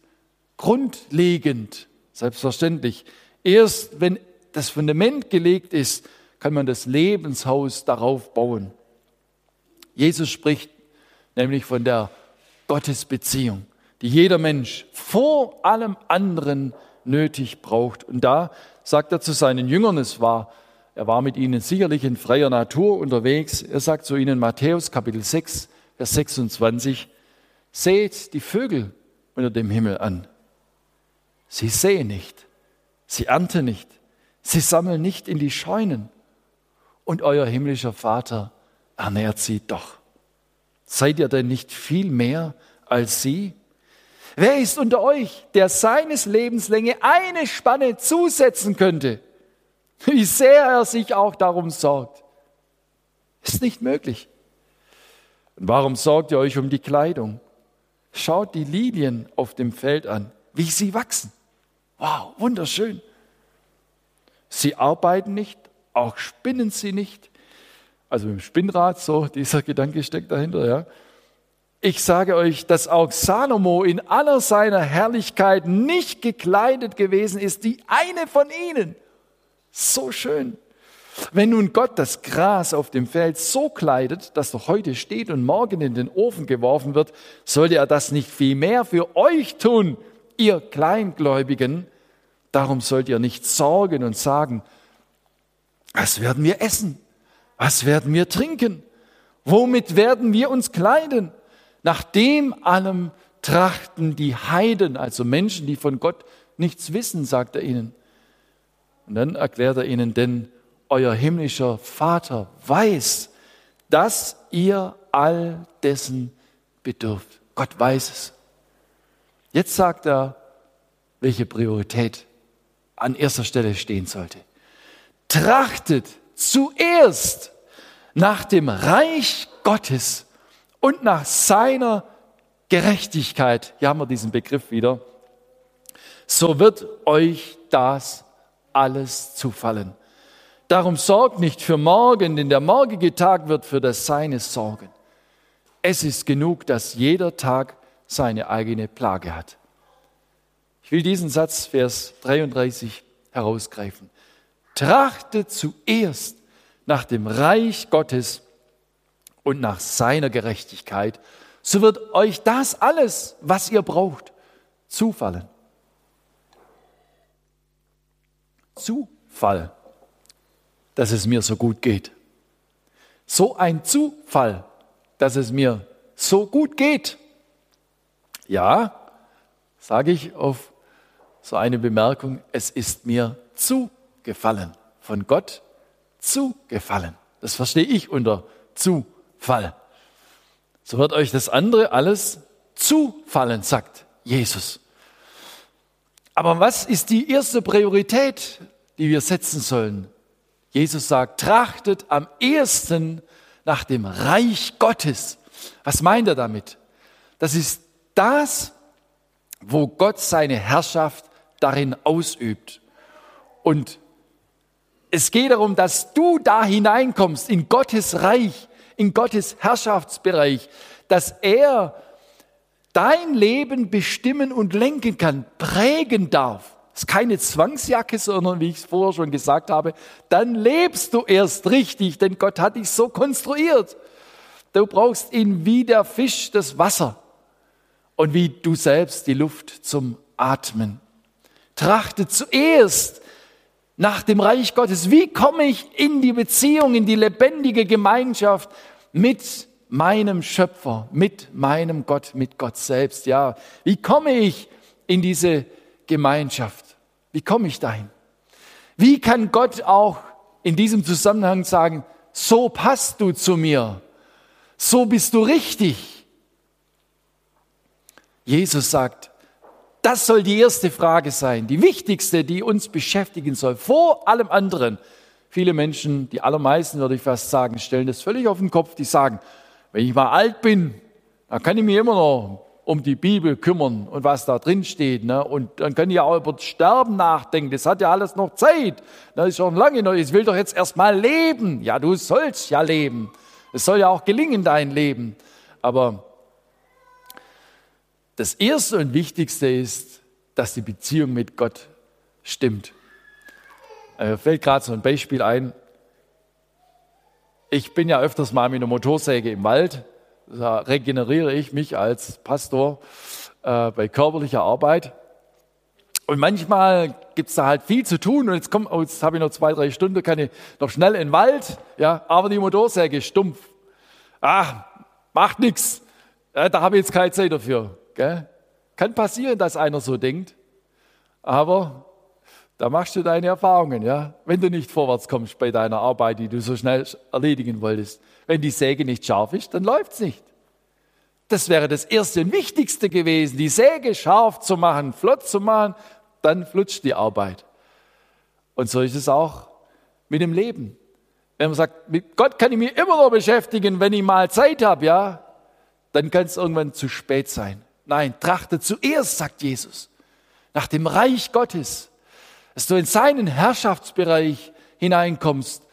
grundlegend, selbstverständlich. Erst wenn das Fundament gelegt ist, kann man das Lebenshaus darauf bauen. Jesus spricht nämlich von der Gottesbeziehung, die jeder Mensch vor allem anderen nötig braucht. Und da sagt er zu seinen Jüngern, es war er war mit ihnen sicherlich in freier Natur unterwegs. Er sagt zu ihnen, Matthäus Kapitel 6, Vers 26, seht die Vögel unter dem Himmel an. Sie sehen nicht, sie ernten nicht, sie sammeln nicht in die Scheunen. Und euer himmlischer Vater ernährt sie doch. Seid ihr denn nicht viel mehr als sie? Wer ist unter euch, der seines Lebenslänge eine Spanne zusetzen könnte? *laughs* wie sehr er sich auch darum sorgt. Ist nicht möglich. Und warum sorgt ihr euch um die Kleidung? Schaut die Lilien auf dem Feld an, wie sie wachsen. Wow, wunderschön. Sie arbeiten nicht, auch spinnen sie nicht. Also im Spinnrad, so dieser Gedanke steckt dahinter, ja. Ich sage euch, dass auch Salomo in aller seiner Herrlichkeit nicht gekleidet gewesen ist, wie eine von ihnen. So schön. Wenn nun Gott das Gras auf dem Feld so kleidet, dass doch heute steht und morgen in den Ofen geworfen wird, sollte er das nicht viel mehr für euch tun, ihr Kleingläubigen? Darum sollt ihr nicht sorgen und sagen, was werden wir essen? Was werden wir trinken? Womit werden wir uns kleiden? Nach dem allem trachten die Heiden, also Menschen, die von Gott nichts wissen, sagt er ihnen. Und dann erklärt er ihnen, denn euer himmlischer Vater weiß, dass ihr all dessen bedürft. Gott weiß es. Jetzt sagt er, welche Priorität an erster Stelle stehen sollte. Trachtet zuerst nach dem Reich Gottes und nach seiner Gerechtigkeit. Hier haben wir diesen Begriff wieder. So wird euch das alles zufallen. Darum sorgt nicht für morgen, denn der morgige Tag wird für das Seine sorgen. Es ist genug, dass jeder Tag seine eigene Plage hat. Ich will diesen Satz, Vers 33, herausgreifen. Trachtet zuerst nach dem Reich Gottes und nach seiner Gerechtigkeit, so wird euch das alles, was ihr braucht, zufallen. Zufall, dass es mir so gut geht. So ein Zufall, dass es mir so gut geht. Ja, sage ich auf so eine Bemerkung, es ist mir zugefallen, von Gott zugefallen. Das verstehe ich unter Zufall. So wird euch das andere alles zufallen, sagt Jesus. Aber was ist die erste Priorität, die wir setzen sollen? Jesus sagt, trachtet am ersten nach dem Reich Gottes. Was meint er damit? Das ist das, wo Gott seine Herrschaft darin ausübt. Und es geht darum, dass du da hineinkommst in Gottes Reich, in Gottes Herrschaftsbereich, dass er dein Leben bestimmen und lenken kann, prägen darf. Ist keine Zwangsjacke, sondern wie ich es vorher schon gesagt habe, dann lebst du erst richtig, denn Gott hat dich so konstruiert. Du brauchst ihn wie der Fisch das Wasser und wie du selbst die Luft zum Atmen. Trachte zuerst nach dem Reich Gottes. Wie komme ich in die Beziehung, in die lebendige Gemeinschaft mit meinem Schöpfer, mit meinem Gott, mit Gott selbst? Ja, wie komme ich in diese Gemeinschaft? Wie komme ich dahin? Wie kann Gott auch in diesem Zusammenhang sagen, so passt du zu mir, so bist du richtig? Jesus sagt, das soll die erste Frage sein, die wichtigste, die uns beschäftigen soll, vor allem anderen. Viele Menschen, die allermeisten würde ich fast sagen, stellen das völlig auf den Kopf. Die sagen, wenn ich mal alt bin, dann kann ich mich immer noch um die Bibel kümmern und was da drin steht. Ne? Und dann kann ich auch über das Sterben nachdenken. Das hat ja alles noch Zeit. Das ist schon lange noch. Ich will doch jetzt erst mal leben. Ja, du sollst ja leben. Es soll ja auch gelingen, dein Leben. Aber das Erste und Wichtigste ist, dass die Beziehung mit Gott stimmt. Mir fällt gerade so ein Beispiel ein. Ich bin ja öfters mal mit einer Motorsäge im Wald. Da regeneriere ich mich als Pastor äh, bei körperlicher Arbeit. Und manchmal gibt es da halt viel zu tun und jetzt, oh, jetzt habe ich noch zwei, drei Stunden, kann ich noch schnell in den Wald, ja, aber die Motorsäge ist stumpf. Ah, macht nichts. Ja, da habe ich jetzt keine Zeit dafür. Gell? Kann passieren, dass einer so denkt, aber da machst du deine Erfahrungen, ja. Wenn du nicht vorwärts kommst bei deiner Arbeit, die du so schnell erledigen wolltest. Wenn die Säge nicht scharf ist, dann läuft's nicht. Das wäre das erste und wichtigste gewesen, die Säge scharf zu machen, flott zu machen, dann flutscht die Arbeit. Und so ist es auch mit dem Leben. Wenn man sagt, mit Gott kann ich mich immer noch beschäftigen, wenn ich mal Zeit habe, ja, dann kann es irgendwann zu spät sein. Nein, trachte zuerst, sagt Jesus, nach dem Reich Gottes, dass du in seinen Herrschaftsbereich hineinkommst,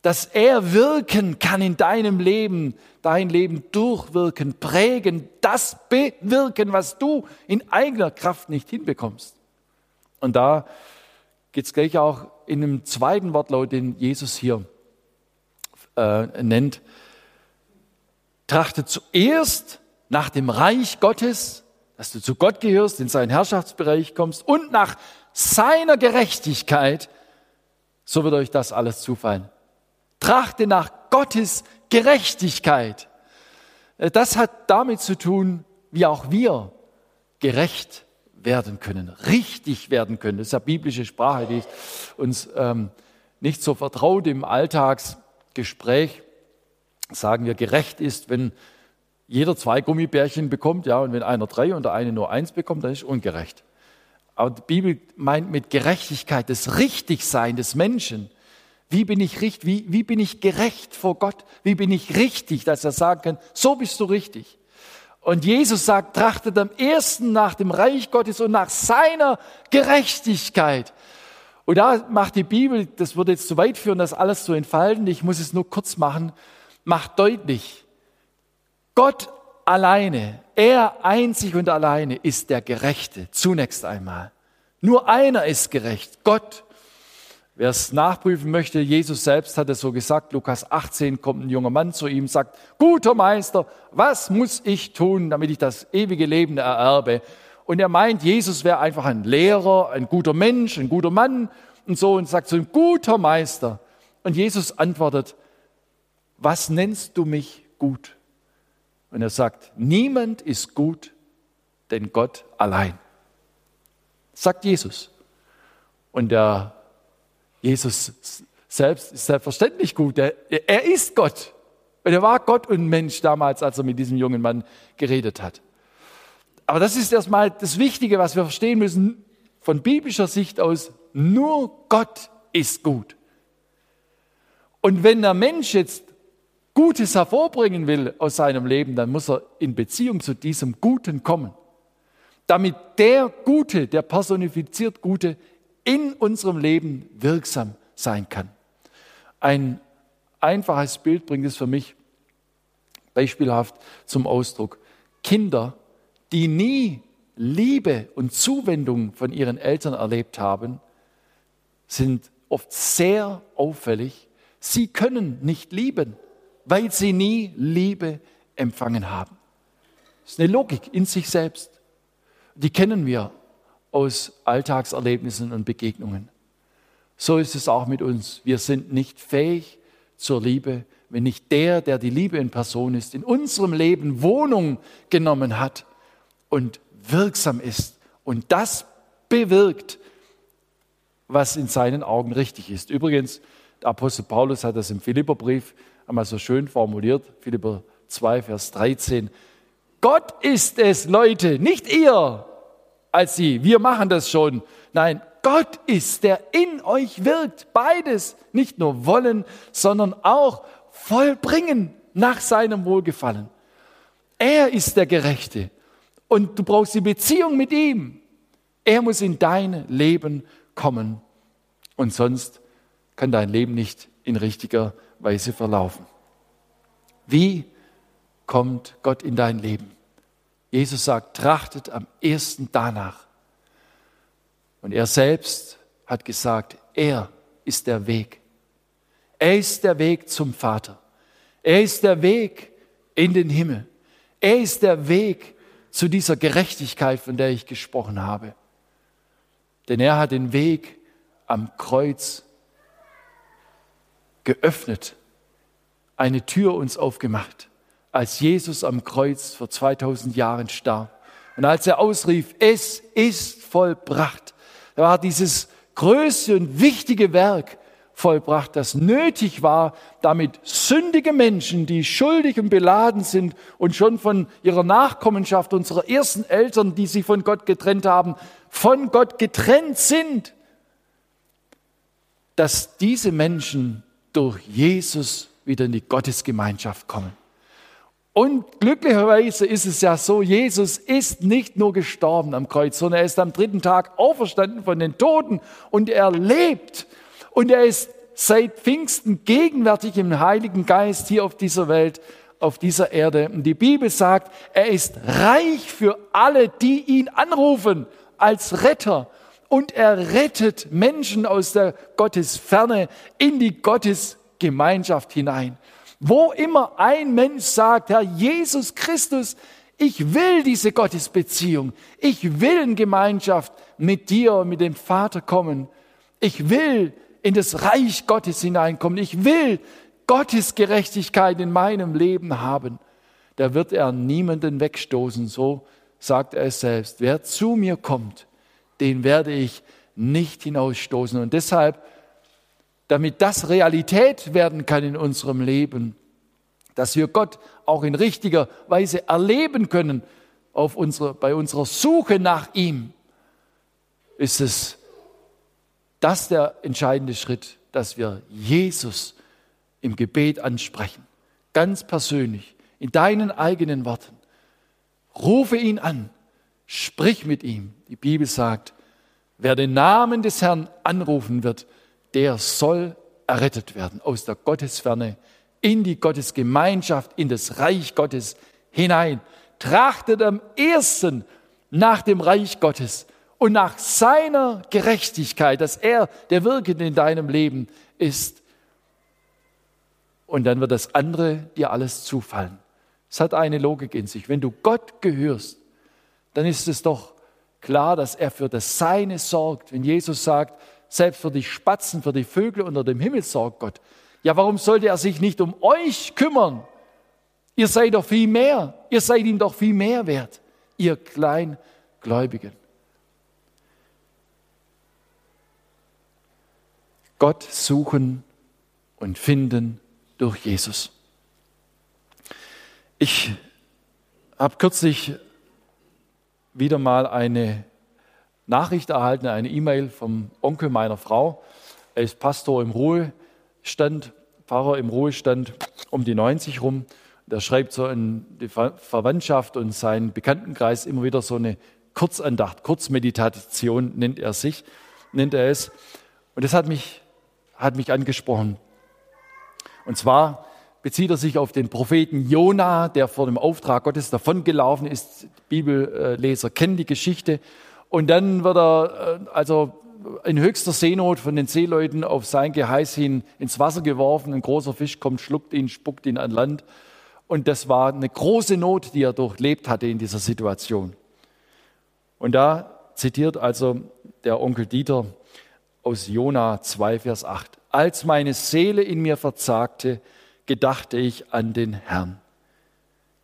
dass er wirken kann in deinem Leben, dein Leben durchwirken, prägen, das bewirken, was du in eigener Kraft nicht hinbekommst. Und da geht es gleich auch in einem zweiten Wortlaut, den Jesus hier äh, nennt. Trachte zuerst nach dem Reich Gottes, dass du zu Gott gehörst, in seinen Herrschaftsbereich kommst und nach seiner Gerechtigkeit, so wird euch das alles zufallen. Trachte nach Gottes Gerechtigkeit. Das hat damit zu tun, wie auch wir gerecht werden können, richtig werden können. Das ist ja biblische Sprache, die uns ähm, nicht so vertraut im Alltagsgespräch, sagen wir, gerecht ist, wenn jeder zwei Gummibärchen bekommt, ja, und wenn einer drei und der eine nur eins bekommt, dann ist ungerecht. Aber die Bibel meint mit Gerechtigkeit das Richtigsein des Menschen. Wie bin ich richtig, wie, wie bin ich gerecht vor Gott? Wie bin ich richtig, dass er sagen kann, so bist du richtig. Und Jesus sagt, trachtet am ersten nach dem Reich Gottes und nach seiner Gerechtigkeit. Und da macht die Bibel, das würde jetzt zu weit führen, das alles zu entfalten, ich muss es nur kurz machen, macht deutlich, Gott alleine, er einzig und alleine ist der Gerechte, zunächst einmal. Nur einer ist gerecht, Gott. Wer es nachprüfen möchte, Jesus selbst hat es so gesagt, Lukas 18 kommt ein junger Mann zu ihm, sagt, guter Meister, was muss ich tun, damit ich das ewige Leben ererbe? Und er meint, Jesus wäre einfach ein Lehrer, ein guter Mensch, ein guter Mann und so und sagt so ein guter Meister. Und Jesus antwortet, was nennst du mich gut? Und er sagt, niemand ist gut, denn Gott allein. Sagt Jesus. Und der Jesus selbst ist selbstverständlich gut. Er, er ist Gott. Und er war Gott und Mensch damals, als er mit diesem jungen Mann geredet hat. Aber das ist erstmal das Wichtige, was wir verstehen müssen von biblischer Sicht aus. Nur Gott ist gut. Und wenn der Mensch jetzt Gutes hervorbringen will aus seinem Leben, dann muss er in Beziehung zu diesem Guten kommen. Damit der Gute, der personifiziert Gute, in unserem Leben wirksam sein kann. Ein einfaches Bild bringt es für mich beispielhaft zum Ausdruck. Kinder, die nie Liebe und Zuwendung von ihren Eltern erlebt haben, sind oft sehr auffällig. Sie können nicht lieben, weil sie nie Liebe empfangen haben. Das ist eine Logik in sich selbst. Die kennen wir aus Alltagserlebnissen und Begegnungen. So ist es auch mit uns. Wir sind nicht fähig zur Liebe, wenn nicht der, der die Liebe in Person ist, in unserem Leben Wohnung genommen hat und wirksam ist und das bewirkt, was in seinen Augen richtig ist. Übrigens, der Apostel Paulus hat das im Philipperbrief einmal so schön formuliert, Philipper 2, Vers 13. Gott ist es, Leute, nicht ihr, als sie. Wir machen das schon. Nein, Gott ist, der in euch wirkt. Beides. Nicht nur wollen, sondern auch vollbringen nach seinem Wohlgefallen. Er ist der Gerechte. Und du brauchst die Beziehung mit ihm. Er muss in dein Leben kommen. Und sonst kann dein Leben nicht in richtiger Weise verlaufen. Wie kommt Gott in dein Leben? Jesus sagt, trachtet am ersten danach. Und er selbst hat gesagt, er ist der Weg. Er ist der Weg zum Vater. Er ist der Weg in den Himmel. Er ist der Weg zu dieser Gerechtigkeit, von der ich gesprochen habe. Denn er hat den Weg am Kreuz geöffnet, eine Tür uns aufgemacht als Jesus am Kreuz vor 2000 Jahren starb. Und als er ausrief, es ist vollbracht, da war dieses größte und wichtige Werk vollbracht, das nötig war, damit sündige Menschen, die schuldig und beladen sind und schon von ihrer Nachkommenschaft unserer ersten Eltern, die sich von Gott getrennt haben, von Gott getrennt sind, dass diese Menschen durch Jesus wieder in die Gottesgemeinschaft kommen. Und glücklicherweise ist es ja so, Jesus ist nicht nur gestorben am Kreuz, sondern er ist am dritten Tag auferstanden von den Toten und er lebt. Und er ist seit Pfingsten gegenwärtig im Heiligen Geist hier auf dieser Welt, auf dieser Erde. Und die Bibel sagt, er ist reich für alle, die ihn anrufen als Retter. Und er rettet Menschen aus der Gottesferne in die Gottesgemeinschaft hinein. Wo immer ein Mensch sagt, Herr Jesus Christus, ich will diese Gottesbeziehung, ich will in Gemeinschaft mit dir und mit dem Vater kommen, ich will in das Reich Gottes hineinkommen, ich will Gottes Gerechtigkeit in meinem Leben haben, da wird er niemanden wegstoßen, so sagt er es selbst. Wer zu mir kommt, den werde ich nicht hinausstoßen. Und deshalb damit das Realität werden kann in unserem Leben, dass wir Gott auch in richtiger Weise erleben können auf unsere, bei unserer Suche nach ihm, ist es das der entscheidende Schritt, dass wir Jesus im Gebet ansprechen, ganz persönlich, in deinen eigenen Worten. Rufe ihn an, sprich mit ihm. Die Bibel sagt, wer den Namen des Herrn anrufen wird, der soll errettet werden aus der Gottesferne in die Gottesgemeinschaft, in das Reich Gottes hinein. Trachtet am ersten nach dem Reich Gottes und nach seiner Gerechtigkeit, dass er der Wirkende in deinem Leben ist. Und dann wird das andere dir alles zufallen. Es hat eine Logik in sich. Wenn du Gott gehörst, dann ist es doch klar, dass er für das Seine sorgt. Wenn Jesus sagt, selbst für die Spatzen, für die Vögel unter dem Himmel sorgt Gott, ja, warum sollte er sich nicht um euch kümmern? Ihr seid doch viel mehr. Ihr seid ihm doch viel mehr wert, ihr Kleingläubigen. Gott suchen und finden durch Jesus. Ich habe kürzlich wieder mal eine Nachricht erhalten, eine E-Mail vom Onkel meiner Frau. Er ist Pastor im Ruhe Stand, Pfarrer im Ruhestand um die 90 rum. Der schreibt so in die Verwandtschaft und seinen Bekanntenkreis immer wieder so eine Kurzandacht, Kurzmeditation nennt er sich, nennt er es. Und das hat mich, hat mich angesprochen. Und zwar bezieht er sich auf den Propheten Jona, der vor dem Auftrag Gottes davongelaufen ist. Bibelleser kennen die Geschichte. Und dann wird er äh, also in höchster Seenot von den Seeleuten auf sein Geheiß hin ins Wasser geworfen. Ein großer Fisch kommt, schluckt ihn, spuckt ihn an Land. Und das war eine große Not, die er durchlebt hatte in dieser Situation. Und da zitiert also der Onkel Dieter aus Jona 2, Vers 8. Als meine Seele in mir verzagte, gedachte ich an den Herrn.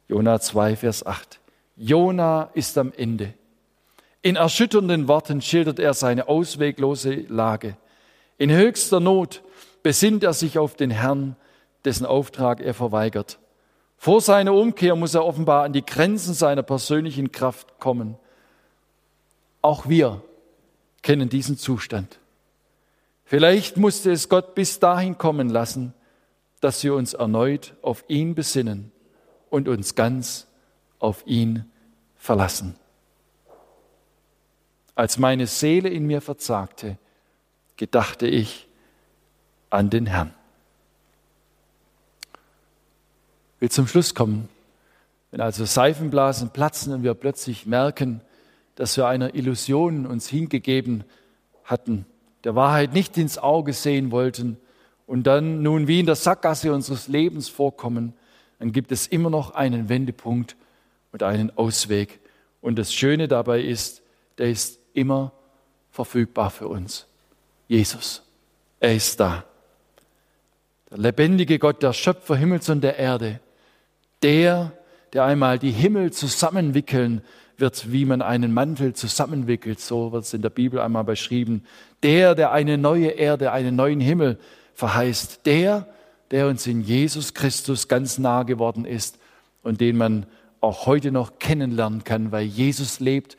Jona 2, Vers 8. Jona ist am Ende. In erschütternden Worten schildert er seine ausweglose Lage. In höchster Not besinnt er sich auf den Herrn, dessen Auftrag er verweigert. Vor seiner Umkehr muss er offenbar an die Grenzen seiner persönlichen Kraft kommen. Auch wir kennen diesen Zustand. Vielleicht musste es Gott bis dahin kommen lassen, dass wir uns erneut auf ihn besinnen und uns ganz auf ihn verlassen als meine Seele in mir verzagte, gedachte ich an den Herrn. Ich will zum Schluss kommen. Wenn also Seifenblasen platzen und wir plötzlich merken, dass wir einer Illusion uns hingegeben hatten, der Wahrheit nicht ins Auge sehen wollten und dann nun wie in der Sackgasse unseres Lebens vorkommen, dann gibt es immer noch einen Wendepunkt und einen Ausweg. Und das Schöne dabei ist, der ist immer verfügbar für uns. Jesus, er ist da. Der lebendige Gott, der Schöpfer Himmels und der Erde, der, der einmal die Himmel zusammenwickeln wird, wie man einen Mantel zusammenwickelt, so wird es in der Bibel einmal beschrieben. Der, der eine neue Erde, einen neuen Himmel verheißt. Der, der uns in Jesus Christus ganz nah geworden ist und den man auch heute noch kennenlernen kann, weil Jesus lebt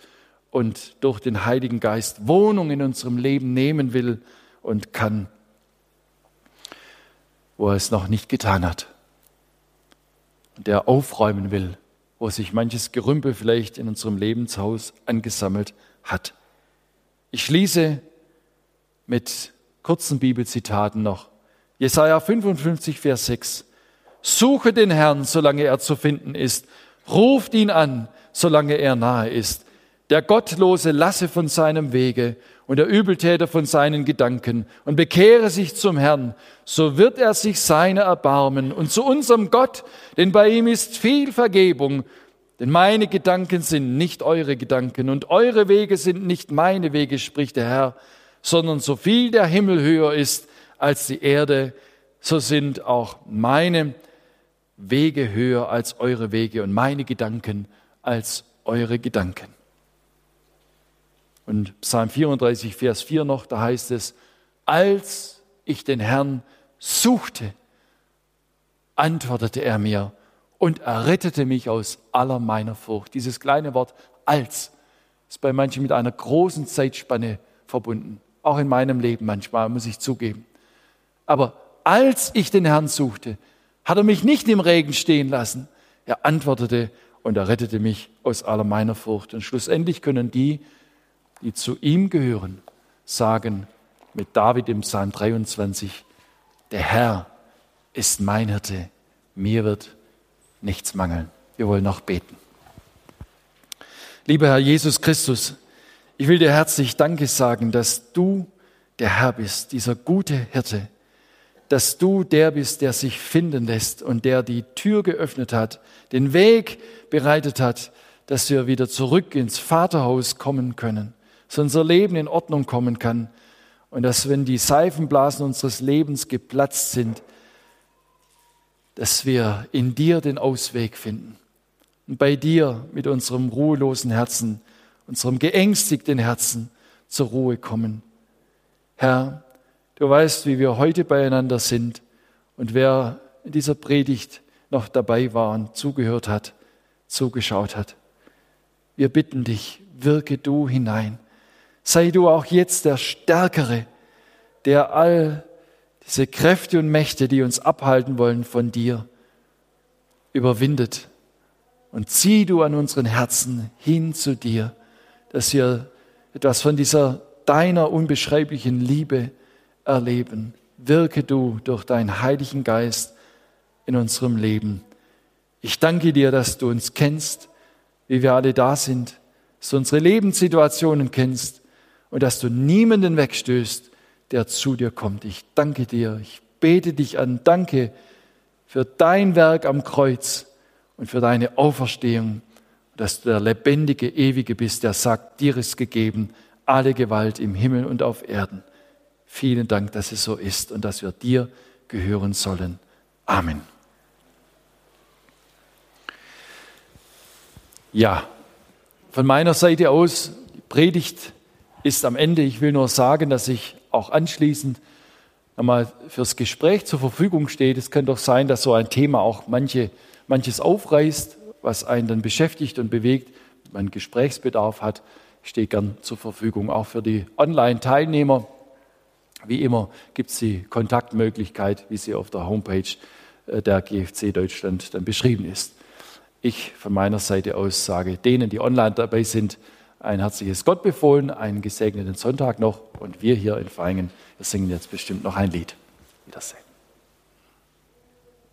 und durch den Heiligen Geist Wohnung in unserem Leben nehmen will und kann, wo er es noch nicht getan hat. Und der aufräumen will, wo sich manches Gerümpel vielleicht in unserem Lebenshaus angesammelt hat. Ich schließe mit kurzen Bibelzitaten noch. Jesaja 55, Vers 6. Suche den Herrn, solange er zu finden ist. Ruft ihn an, solange er nahe ist. Der Gottlose lasse von seinem Wege und der Übeltäter von seinen Gedanken und bekehre sich zum Herrn, so wird er sich seiner erbarmen und zu unserem Gott, denn bei ihm ist viel Vergebung. Denn meine Gedanken sind nicht eure Gedanken und eure Wege sind nicht meine Wege, spricht der Herr, sondern so viel der Himmel höher ist als die Erde, so sind auch meine Wege höher als eure Wege und meine Gedanken als eure Gedanken. Und Psalm 34, Vers 4 noch, da heißt es, als ich den Herrn suchte, antwortete er mir und errettete mich aus aller meiner Furcht. Dieses kleine Wort als ist bei manchen mit einer großen Zeitspanne verbunden. Auch in meinem Leben manchmal, muss ich zugeben. Aber als ich den Herrn suchte, hat er mich nicht im Regen stehen lassen. Er antwortete und er rettete mich aus aller meiner Furcht. Und schlussendlich können die, die zu ihm gehören, sagen mit David im Psalm 23, der Herr ist mein Hirte, mir wird nichts mangeln. Wir wollen noch beten. Lieber Herr Jesus Christus, ich will dir herzlich Danke sagen, dass du der Herr bist, dieser gute Hirte, dass du der bist, der sich finden lässt und der die Tür geöffnet hat, den Weg bereitet hat, dass wir wieder zurück ins Vaterhaus kommen können, dass unser Leben in Ordnung kommen kann und dass, wenn die Seifenblasen unseres Lebens geplatzt sind, dass wir in dir den Ausweg finden und bei dir mit unserem ruhelosen Herzen, unserem geängstigten Herzen zur Ruhe kommen. Herr, Du weißt, wie wir heute beieinander sind und wer in dieser Predigt noch dabei war und zugehört hat, zugeschaut hat. Wir bitten dich, wirke du hinein. Sei du auch jetzt der Stärkere, der all diese Kräfte und Mächte, die uns abhalten wollen von dir, überwindet. Und zieh du an unseren Herzen hin zu dir, dass wir etwas von dieser deiner unbeschreiblichen Liebe erleben. Wirke du durch deinen Heiligen Geist in unserem Leben. Ich danke dir, dass du uns kennst, wie wir alle da sind, dass du unsere Lebenssituationen kennst und dass du niemanden wegstößt, der zu dir kommt. Ich danke dir, ich bete dich an, danke für dein Werk am Kreuz und für deine Auferstehung, dass du der lebendige, ewige bist, der sagt, dir ist gegeben alle Gewalt im Himmel und auf Erden. Vielen Dank, dass es so ist und dass wir dir gehören sollen. Amen. Ja, von meiner Seite aus, die Predigt ist am Ende. Ich will nur sagen, dass ich auch anschließend einmal fürs Gespräch zur Verfügung stehe. Es kann doch sein, dass so ein Thema auch manche, manches aufreißt, was einen dann beschäftigt und bewegt, man Gesprächsbedarf hat. Stehe gern zur Verfügung, auch für die Online-Teilnehmer. Wie immer gibt es die Kontaktmöglichkeit, wie sie auf der Homepage äh, der GFC Deutschland dann beschrieben ist. Ich von meiner Seite aus sage denen, die online dabei sind, ein herzliches Gott befohlen, einen gesegneten Sonntag noch und wir hier in Feingen, wir singen jetzt bestimmt noch ein Lied. Wiedersehen.